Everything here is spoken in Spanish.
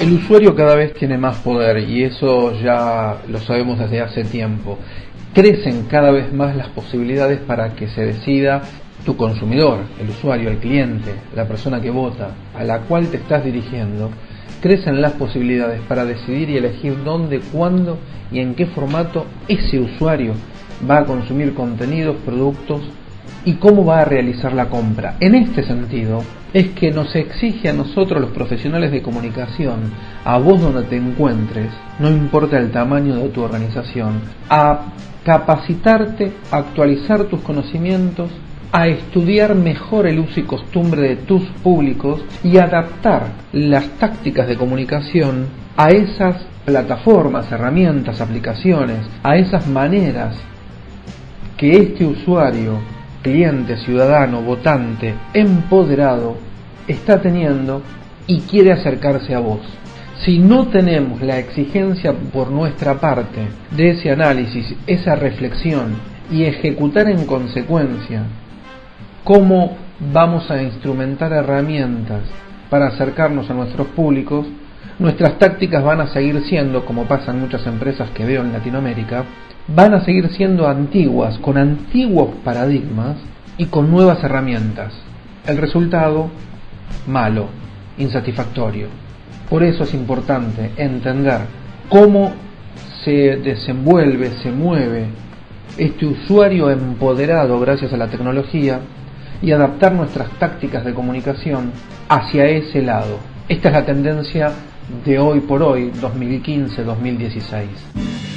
El usuario cada vez tiene más poder y eso ya lo sabemos desde hace tiempo. Crecen cada vez más las posibilidades para que se decida tu consumidor, el usuario, el cliente, la persona que vota, a la cual te estás dirigiendo, crecen las posibilidades para decidir y elegir dónde, cuándo y en qué formato ese usuario va a consumir contenidos, productos y cómo va a realizar la compra. En este sentido, es que nos exige a nosotros los profesionales de comunicación, a vos donde te encuentres, no importa el tamaño de tu organización, a capacitarte, a actualizar tus conocimientos, a estudiar mejor el uso y costumbre de tus públicos y adaptar las tácticas de comunicación a esas plataformas, herramientas, aplicaciones, a esas maneras que este usuario cliente, ciudadano, votante, empoderado, está teniendo y quiere acercarse a vos. Si no tenemos la exigencia por nuestra parte de ese análisis, esa reflexión y ejecutar en consecuencia cómo vamos a instrumentar herramientas para acercarnos a nuestros públicos, nuestras tácticas van a seguir siendo, como pasa en muchas empresas que veo en Latinoamérica, van a seguir siendo antiguas, con antiguos paradigmas y con nuevas herramientas. El resultado, malo, insatisfactorio. Por eso es importante entender cómo se desenvuelve, se mueve este usuario empoderado gracias a la tecnología y adaptar nuestras tácticas de comunicación hacia ese lado. Esta es la tendencia de hoy por hoy, 2015-2016.